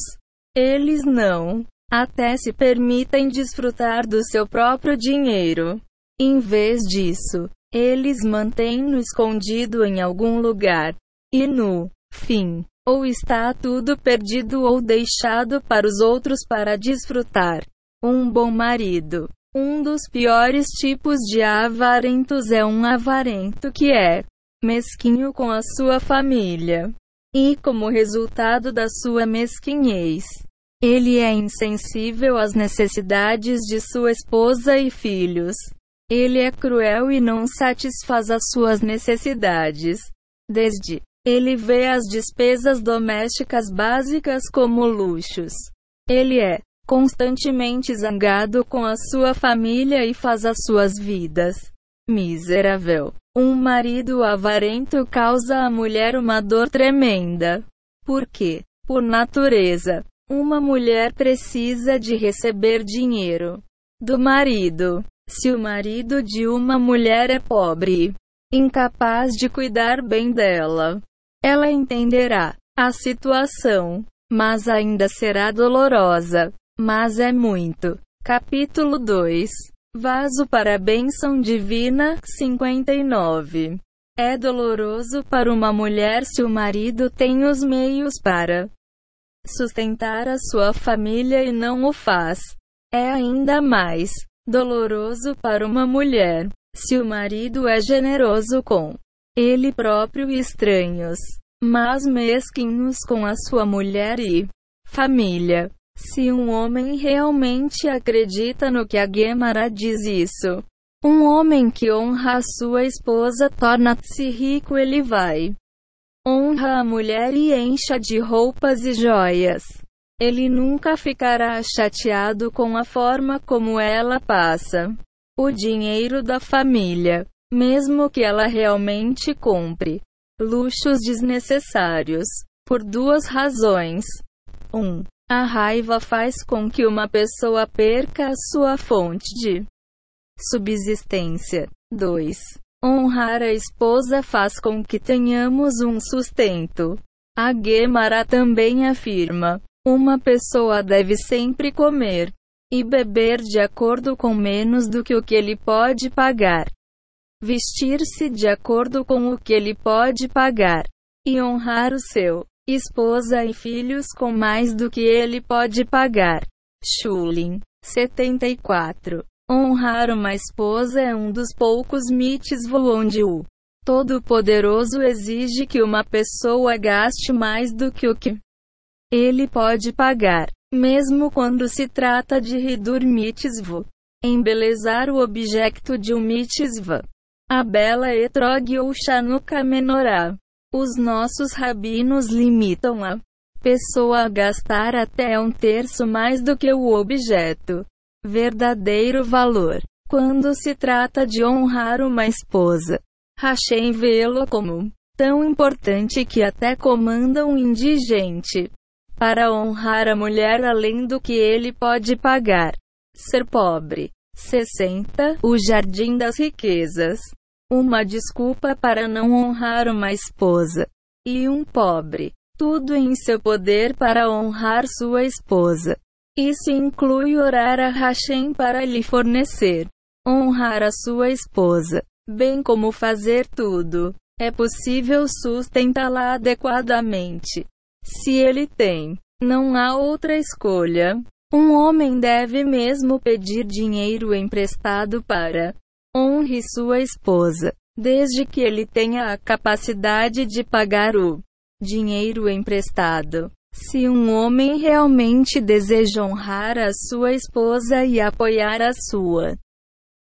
eles não. Até se permitem desfrutar do seu próprio dinheiro. Em vez disso, eles mantêm-no escondido em algum lugar. E no fim, ou está tudo perdido ou deixado para os outros para desfrutar. Um bom marido. Um dos piores tipos de avarentos é um avarento que é mesquinho com a sua família. E como resultado da sua mesquinhez, ele é insensível às necessidades de sua esposa e filhos. Ele é cruel e não satisfaz as suas necessidades. Desde ele vê as despesas domésticas básicas como luxos. Ele é constantemente zangado com a sua família e faz as suas vidas miserável. Um marido avarento causa à mulher uma dor tremenda. Porque, por natureza, uma mulher precisa de receber dinheiro do marido. Se o marido de uma mulher é pobre, incapaz de cuidar bem dela, ela entenderá a situação, mas ainda será dolorosa. Mas é muito Capítulo 2 Vaso para a bênção divina 59 É doloroso para uma mulher se o marido tem os meios para sustentar a sua família e não o faz. É ainda mais doloroso para uma mulher se o marido é generoso com ele próprio e estranhos, mas mesquinhos com a sua mulher e família. Se um homem realmente acredita no que a Gemara diz isso, um homem que honra a sua esposa torna-se rico, ele vai. Honra a mulher e encha de roupas e joias. Ele nunca ficará chateado com a forma como ela passa o dinheiro da família, mesmo que ela realmente compre luxos desnecessários, por duas razões. 1. Um, a raiva faz com que uma pessoa perca a sua fonte de subsistência. 2. Honrar a esposa faz com que tenhamos um sustento. A Gemara também afirma: uma pessoa deve sempre comer e beber de acordo com menos do que o que ele pode pagar. Vestir-se de acordo com o que ele pode pagar. E honrar o seu esposa e filhos com mais do que ele pode pagar. Schulin, 74. Honrar uma esposa é um dos poucos mitos onde o Todo-Poderoso exige que uma pessoa gaste mais do que o que ele pode pagar, mesmo quando se trata de Hidur Mitzvah. Embelezar o objeto de um mitzvah. A bela etrog ou Chanuka menorá. Os nossos rabinos limitam a pessoa a gastar até um terço mais do que o objeto. Verdadeiro valor. Quando se trata de honrar uma esposa, Hashem vê-lo como tão importante que até comanda um indigente para honrar a mulher além do que ele pode pagar. Ser pobre. 60. O Jardim das Riquezas uma desculpa para não honrar uma esposa. E um pobre. Tudo em seu poder para honrar sua esposa. Isso inclui orar a Hashem para lhe fornecer. Honrar a sua esposa. Bem como fazer tudo. É possível sustentá-la adequadamente. Se ele tem, não há outra escolha. Um homem deve mesmo pedir dinheiro emprestado para Honre sua esposa, desde que ele tenha a capacidade de pagar o dinheiro emprestado. Se um homem realmente deseja honrar a sua esposa e apoiar a sua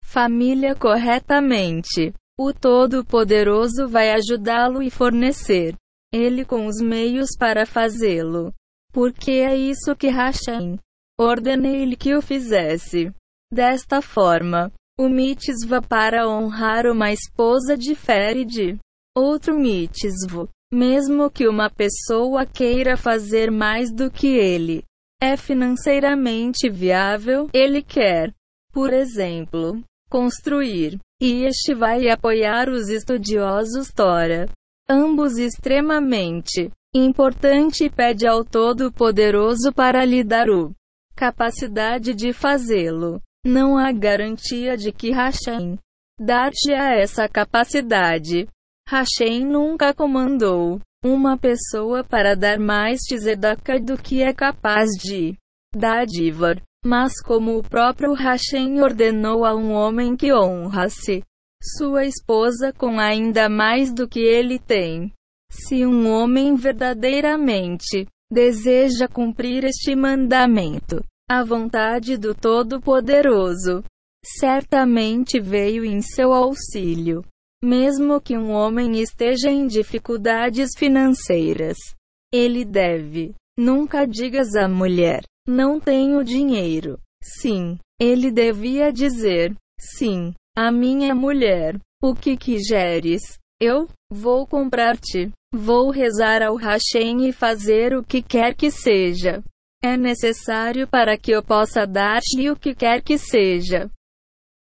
família corretamente, o Todo-Poderoso vai ajudá-lo e fornecer ele com os meios para fazê-lo. Porque é isso que Hashem ordenei-lhe que o fizesse. Desta forma, o mitzvah para honrar uma esposa difere de outro mitzvah. Mesmo que uma pessoa queira fazer mais do que ele é financeiramente viável, ele quer, por exemplo, construir. E este vai apoiar os estudiosos Tora. Ambos extremamente importante pede ao Todo-Poderoso para lhe dar o capacidade de fazê-lo. Não há garantia de que Hashem dar-te-á essa capacidade. Hashem nunca comandou uma pessoa para dar mais tzedakah do que é capaz de dádivar. Mas como o próprio Hashem ordenou a um homem que honra-se sua esposa com ainda mais do que ele tem. Se um homem verdadeiramente deseja cumprir este mandamento, a vontade do Todo-Poderoso certamente veio em seu auxílio. Mesmo que um homem esteja em dificuldades financeiras, ele deve. Nunca digas à mulher: Não tenho dinheiro. Sim, ele devia dizer: Sim, a minha mulher. O que quiseres, eu vou comprar-te. Vou rezar ao Hashem e fazer o que quer que seja é necessário para que eu possa dar-lhe o que quer que seja.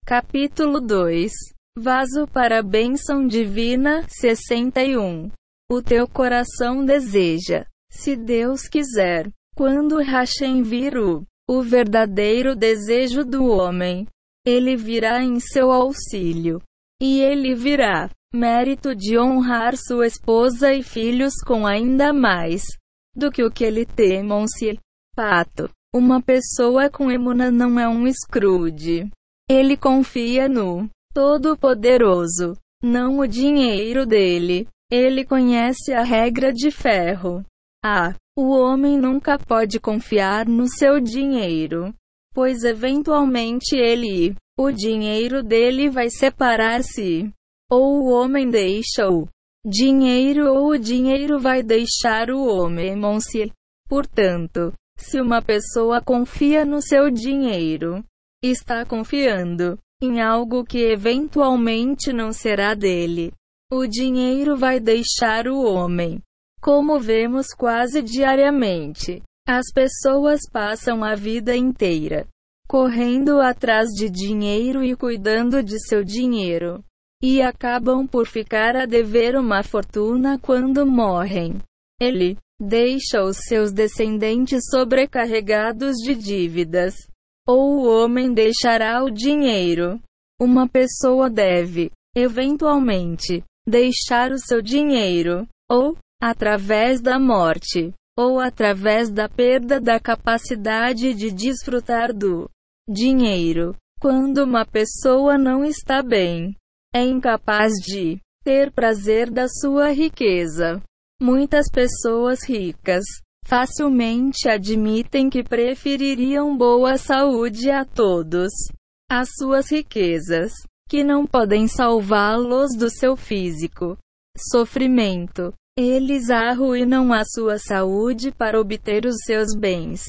Capítulo 2 Vaso para a bênção divina 61 O teu coração deseja, se Deus quiser, quando Hashem vir o o verdadeiro desejo do homem. Ele virá em seu auxílio. E ele virá, mérito de honrar sua esposa e filhos com ainda mais do que o que ele temam-se. Pato. Uma pessoa com emuna não é um Scrooge. Ele confia no Todo-Poderoso, não o dinheiro dele. Ele conhece a regra de ferro. Ah, o homem nunca pode confiar no seu dinheiro, pois eventualmente ele, o dinheiro dele vai separar-se. Ou o homem deixa o dinheiro ou o dinheiro vai deixar o homem. -se. Portanto, se uma pessoa confia no seu dinheiro, está confiando em algo que eventualmente não será dele. O dinheiro vai deixar o homem. Como vemos quase diariamente, as pessoas passam a vida inteira correndo atrás de dinheiro e cuidando de seu dinheiro. E acabam por ficar a dever uma fortuna quando morrem. Ele deixa os seus descendentes sobrecarregados de dívidas. Ou o homem deixará o dinheiro. Uma pessoa deve, eventualmente, deixar o seu dinheiro, ou, através da morte, ou através da perda da capacidade de desfrutar do dinheiro. Quando uma pessoa não está bem, é incapaz de ter prazer da sua riqueza. Muitas pessoas ricas facilmente admitem que prefeririam boa saúde a todos as suas riquezas, que não podem salvá-los do seu físico sofrimento. Eles arruinam a sua saúde para obter os seus bens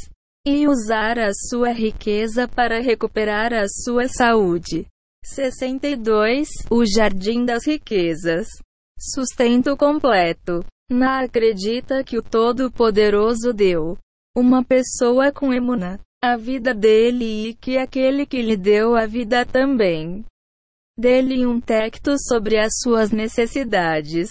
e usar a sua riqueza para recuperar a sua saúde. 62. O Jardim das Riquezas. Sustento completo. Na acredita que o Todo-Poderoso deu uma pessoa com emuna a vida dele e que aquele que lhe deu a vida também dele um tecto sobre as suas necessidades,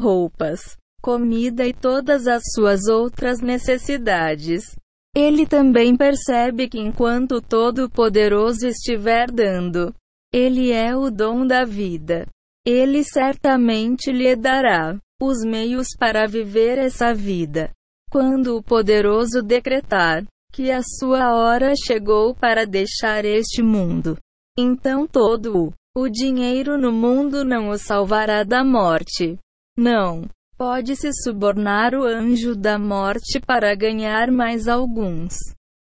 roupas, comida e todas as suas outras necessidades. Ele também percebe que enquanto o Todo-Poderoso estiver dando, ele é o dom da vida. Ele certamente lhe dará os meios para viver essa vida. Quando o poderoso decretar que a sua hora chegou para deixar este mundo, então todo o dinheiro no mundo não o salvará da morte. Não. Pode-se subornar o anjo da morte para ganhar mais alguns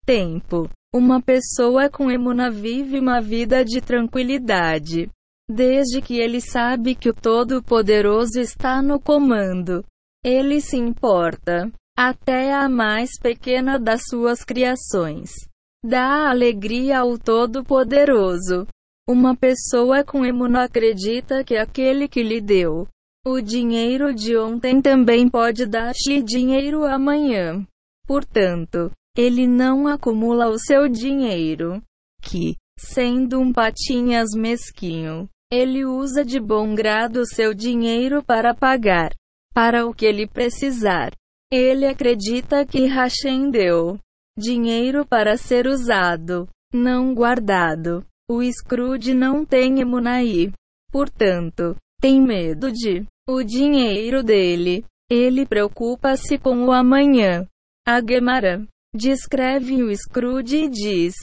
tempo. Uma pessoa com emuna vive uma vida de tranquilidade Desde que ele sabe que o Todo-Poderoso está no comando, ele se importa até a mais pequena das suas criações. Dá alegria ao Todo-Poderoso. Uma pessoa com emuno acredita que aquele que lhe deu o dinheiro de ontem também pode dar-lhe dinheiro amanhã. Portanto, ele não acumula o seu dinheiro, que, sendo um patinhas mesquinho, ele usa de bom grado seu dinheiro para pagar para o que ele precisar. Ele acredita que Hashem deu dinheiro para ser usado, não guardado. O Scrooge não tem emunaí. Portanto, tem medo de o dinheiro dele. Ele preocupa-se com o amanhã. A Gemara descreve o Scrooge e diz: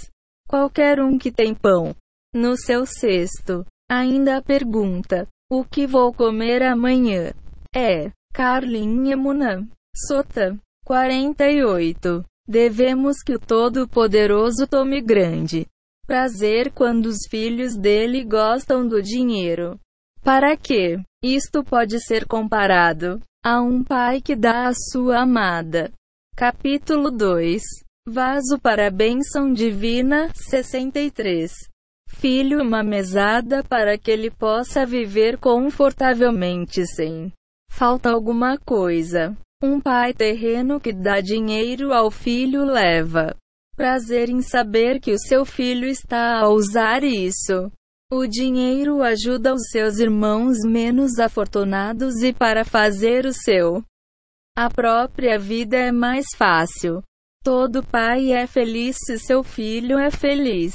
Qualquer um que tem pão no seu cesto Ainda pergunta: O que vou comer amanhã? É. Carlin Emunã. Sota. 48. Devemos que o Todo-Poderoso tome grande prazer quando os filhos dele gostam do dinheiro. Para que isto pode ser comparado a um pai que dá a sua amada. Capítulo 2 Vaso para a bênção divina 63 filho uma mesada para que ele possa viver confortavelmente sem falta alguma coisa. Um pai terreno que dá dinheiro ao filho leva prazer em saber que o seu filho está a usar isso. O dinheiro ajuda os seus irmãos menos afortunados e para fazer o seu a própria vida é mais fácil. Todo pai é feliz se seu filho é feliz.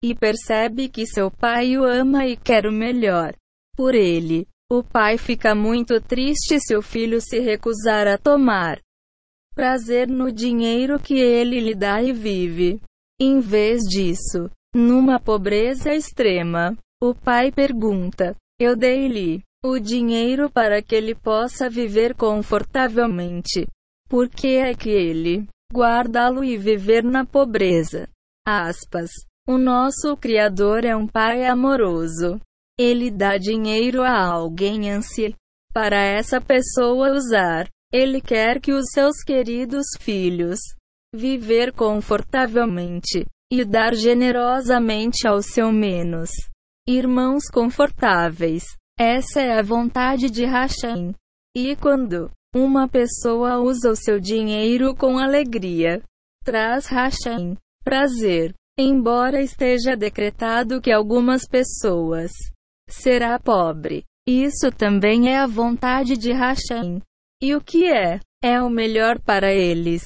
E percebe que seu pai o ama e quer o melhor por ele. O pai fica muito triste se o filho se recusar a tomar prazer no dinheiro que ele lhe dá e vive. Em vez disso, numa pobreza extrema, o pai pergunta: Eu dei-lhe o dinheiro para que ele possa viver confortavelmente. Por que é que ele guardá-lo e viver na pobreza? Aspas. O nosso Criador é um Pai amoroso. Ele dá dinheiro a alguém ansia para essa pessoa usar. Ele quer que os seus queridos filhos viver confortavelmente e dar generosamente ao seu menos irmãos confortáveis. Essa é a vontade de Hashem. E quando uma pessoa usa o seu dinheiro com alegria, traz Hashem prazer, embora esteja decretado que algumas pessoas será pobre. Isso também é a vontade de Hashem. E o que é? É o melhor para eles.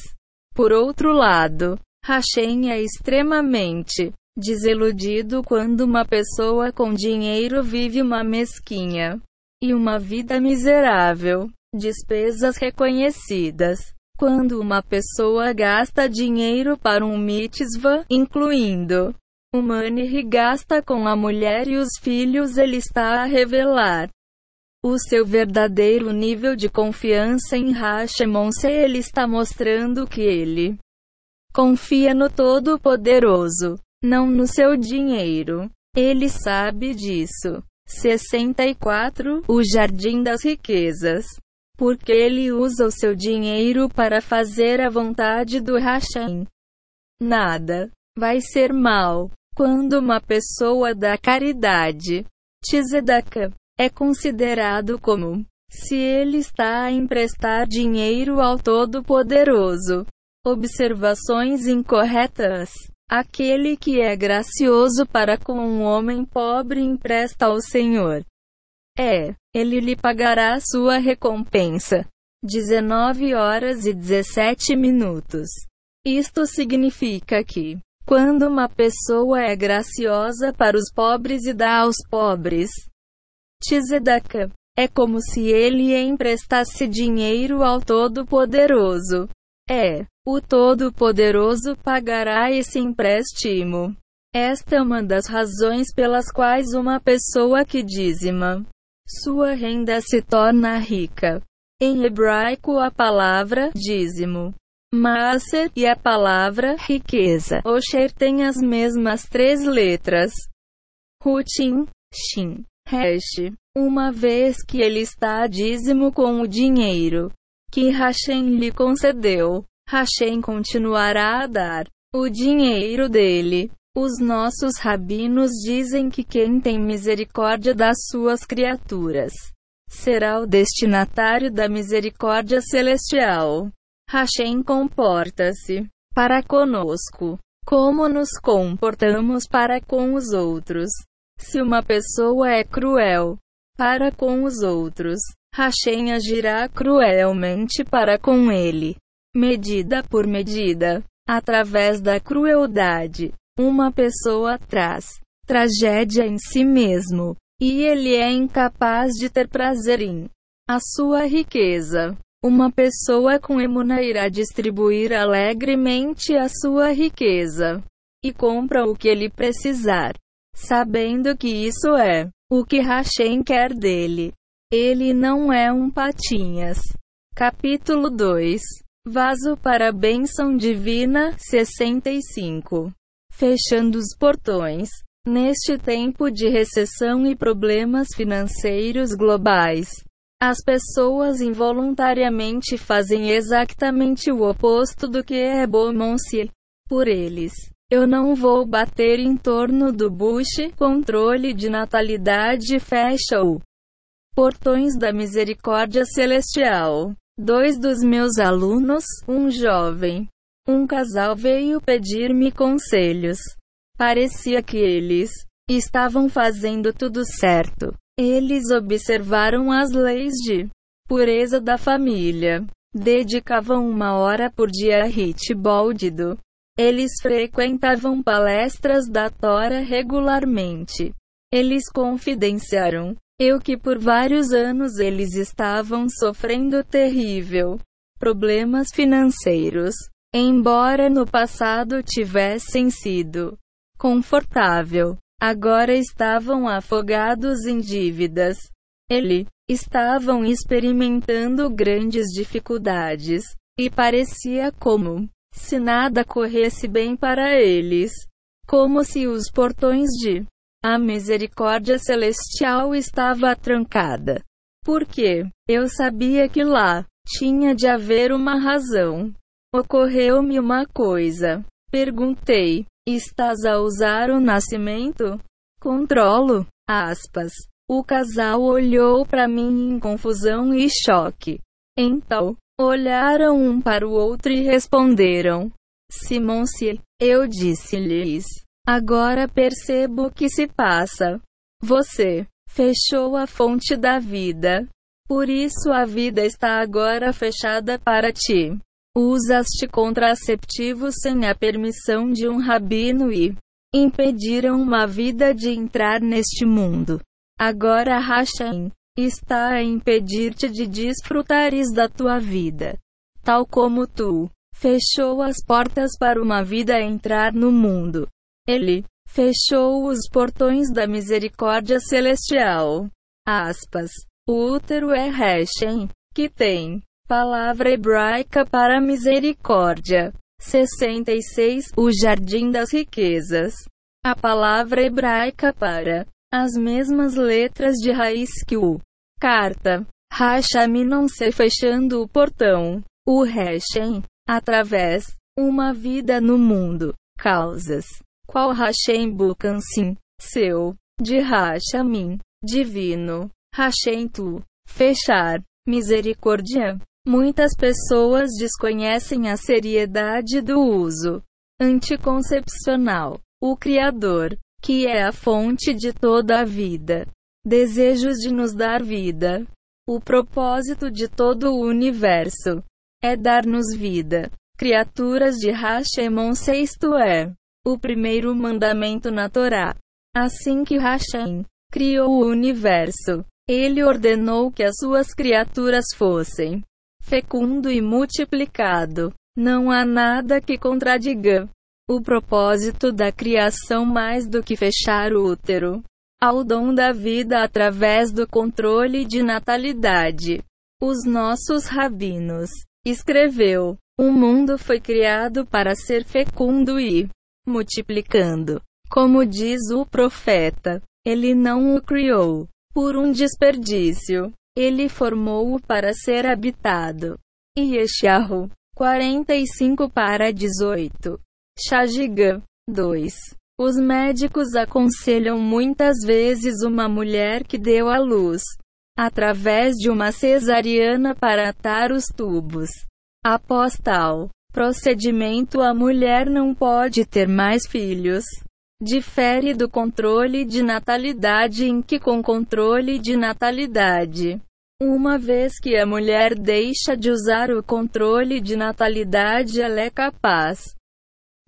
Por outro lado, Hashem é extremamente desiludido quando uma pessoa com dinheiro vive uma mesquinha e uma vida miserável. Despesas reconhecidas. Quando uma pessoa gasta dinheiro para um mitzvah, incluindo o money gasta com a mulher e os filhos, ele está a revelar o seu verdadeiro nível de confiança em Hashemon se ele está mostrando que ele confia no Todo-Poderoso, não no seu dinheiro. Ele sabe disso. 64 O Jardim das Riquezas. Porque ele usa o seu dinheiro para fazer a vontade do Hashem. Nada vai ser mal quando uma pessoa dá caridade. Tzedakah é considerado como se ele está a emprestar dinheiro ao Todo-Poderoso. Observações incorretas. Aquele que é gracioso para com um homem pobre empresta ao Senhor. É, ele lhe pagará a sua recompensa. 19 horas e 17 minutos. Isto significa que quando uma pessoa é graciosa para os pobres e dá aos pobres, Tzedaka, é como se ele emprestasse dinheiro ao Todo-Poderoso. É, o Todo-Poderoso pagará esse empréstimo. Esta é uma das razões pelas quais uma pessoa que dizima sua renda se torna rica. Em hebraico, a palavra dízimo Maaser e a palavra riqueza, Osher tem as mesmas três letras. Rutin, Shin, Resh. Uma vez que ele está dízimo com o dinheiro que Hashem lhe concedeu, Hashem continuará a dar o dinheiro dele. Os nossos rabinos dizem que quem tem misericórdia das suas criaturas será o destinatário da misericórdia celestial. Hashem comporta-se para conosco como nos comportamos para com os outros. Se uma pessoa é cruel para com os outros, Hashem agirá cruelmente para com ele. Medida por medida, através da crueldade, uma pessoa traz tragédia em si mesmo, e ele é incapaz de ter prazer em a sua riqueza. Uma pessoa com emuna irá distribuir alegremente a sua riqueza e compra o que ele precisar, sabendo que isso é o que Hashem quer dele. Ele não é um patinhas. Capítulo 2 Vaso para a bênção divina 65 Fechando os portões. Neste tempo de recessão e problemas financeiros globais, as pessoas involuntariamente fazem exatamente o oposto do que é bom se por eles. Eu não vou bater em torno do Bush, controle de natalidade fecha o portões da misericórdia celestial. Dois dos meus alunos, um jovem, um casal veio pedir-me conselhos. Parecia que eles estavam fazendo tudo certo. Eles observaram as leis de pureza da família. dedicavam uma hora por dia a Hitboldido. Eles frequentavam palestras da Tora regularmente. Eles confidenciaram eu que por vários anos eles estavam sofrendo terrível problemas financeiros, embora no passado tivessem sido confortável. Agora estavam afogados em dívidas. Ele estavam experimentando grandes dificuldades e parecia como se nada corresse bem para eles, como se os portões de a misericórdia celestial estava trancada. Porque eu sabia que lá tinha de haver uma razão. Ocorreu-me uma coisa. Perguntei: Estás a usar o nascimento? Controlo. Aspas. O casal olhou para mim em confusão e choque. Então, olharam um para o outro e responderam: Simon-se. Eu disse-lhes: Agora percebo o que se passa. Você fechou a fonte da vida. Por isso a vida está agora fechada para ti. Usaste contraceptivos sem a permissão de um rabino e impediram uma vida de entrar neste mundo. Agora Hashem está a impedir-te de desfrutares da tua vida. Tal como tu fechou as portas para uma vida entrar no mundo. Ele fechou os portões da misericórdia celestial. Aspas. O útero é Hashem, que tem palavra hebraica para misericórdia. 66. O jardim das riquezas. A palavra hebraica para as mesmas letras de raiz que o carta. Hashem não se fechando o portão. O Hashem, através, uma vida no mundo. Causas qual Hashem Bukansim, seu, de Hashamim, divino, Hashem tu, fechar, misericórdia. Muitas pessoas desconhecem a seriedade do uso anticoncepcional. O Criador, que é a fonte de toda a vida, desejos de nos dar vida. O propósito de todo o universo é dar-nos vida. Criaturas de Hashemon sexto é o primeiro mandamento na Torá. Assim que Hashem criou o universo, ele ordenou que as suas criaturas fossem fecundo e multiplicado. Não há nada que contradiga o propósito da criação mais do que fechar o útero ao dom da vida através do controle de natalidade. Os nossos rabinos escreveu: o mundo foi criado para ser fecundo e multiplicando. Como diz o profeta, ele não o criou por um desperdício. Ele formou-o para ser habitado. Yeshahu 45 para 18. Shajiga 2. Os médicos aconselham muitas vezes uma mulher que deu à luz através de uma cesariana para atar os tubos. Após tal procedimento a mulher não pode ter mais filhos. Difere do controle de natalidade em que com controle de natalidade, uma vez que a mulher deixa de usar o controle de natalidade, ela é capaz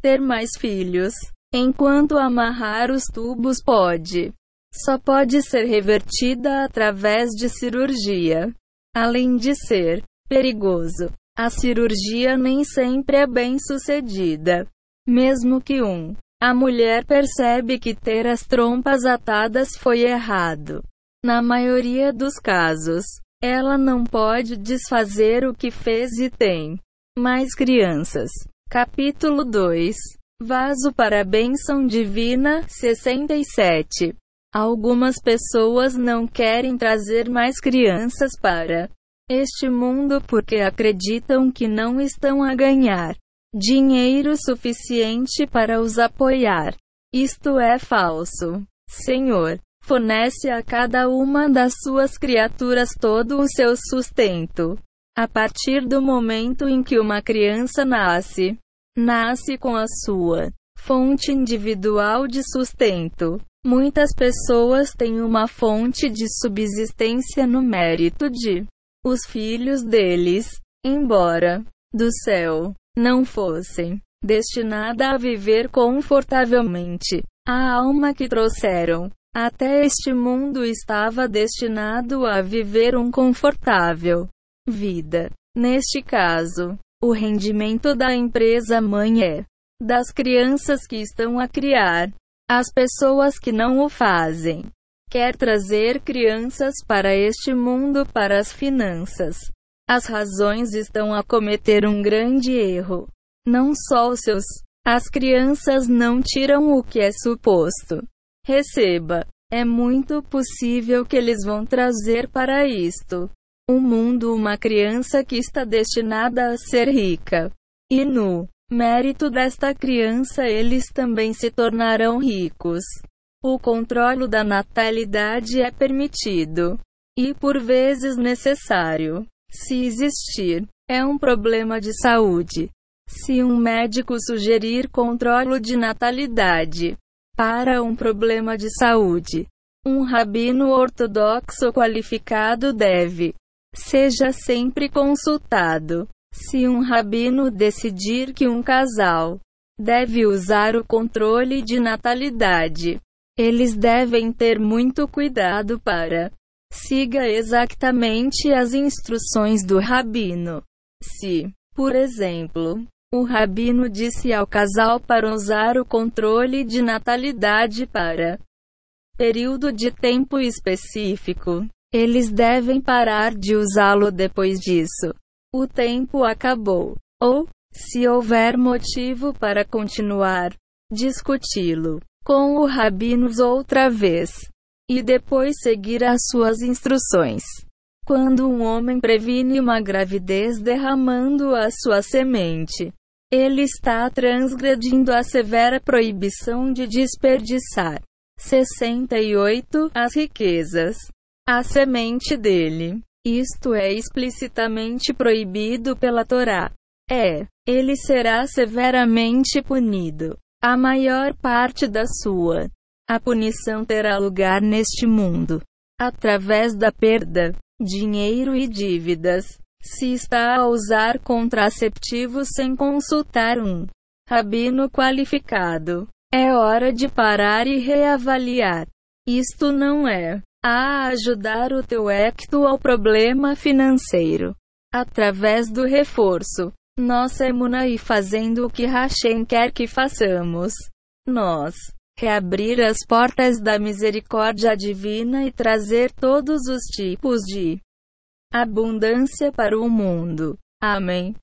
ter mais filhos, enquanto amarrar os tubos pode. Só pode ser revertida através de cirurgia. Além de ser perigoso, a cirurgia nem sempre é bem sucedida. Mesmo que um, a mulher percebe que ter as trompas atadas foi errado. Na maioria dos casos, ela não pode desfazer o que fez e tem mais crianças. Capítulo 2 Vaso para a bênção divina 67 Algumas pessoas não querem trazer mais crianças para este mundo porque acreditam que não estão a ganhar dinheiro suficiente para os apoiar. Isto é falso. Senhor, fornece a cada uma das suas criaturas todo o seu sustento. A partir do momento em que uma criança nasce, nasce com a sua fonte individual de sustento. Muitas pessoas têm uma fonte de subsistência no mérito de os filhos deles. embora do céu não fossem destinada a viver confortavelmente. A alma que trouxeram até este mundo estava destinado a viver um confortável vida. Neste caso, o rendimento da empresa mãe é das crianças que estão a criar. As pessoas que não o fazem. Quer trazer crianças para este mundo para as finanças. As razões estão a cometer um grande erro. Não só os seus. As crianças não tiram o que é suposto. Receba. É muito possível que eles vão trazer para isto. Um mundo uma criança que está destinada a ser rica. E no mérito desta criança eles também se tornarão ricos. O controle da natalidade é permitido e por vezes necessário. Se existir, é um problema de saúde. Se um médico sugerir controle de natalidade para um problema de saúde, um rabino ortodoxo qualificado deve seja sempre consultado. Se um rabino decidir que um casal deve usar o controle de natalidade, eles devem ter muito cuidado para siga exatamente as instruções do rabino. Se, por exemplo, o rabino disse ao casal para usar o controle de natalidade para período de tempo específico, eles devem parar de usá-lo depois disso. O tempo acabou. Ou, se houver motivo para continuar, discuti-lo com o rabinos outra vez e depois seguir as suas instruções. Quando um homem previne uma gravidez derramando a sua semente, ele está transgredindo a severa proibição de desperdiçar 68 as riquezas a semente dele. Isto é explicitamente proibido pela Torá. É, ele será severamente punido. A maior parte da sua a punição terá lugar neste mundo, através da perda, dinheiro e dívidas. Se está a usar contraceptivos sem consultar um rabino qualificado, é hora de parar e reavaliar. Isto não é a ajudar o teu ecto ao problema financeiro. Através do reforço. Nossa emuna e fazendo o que Hashem quer que façamos. Nós. Reabrir as portas da misericórdia divina e trazer todos os tipos de abundância para o mundo. Amém.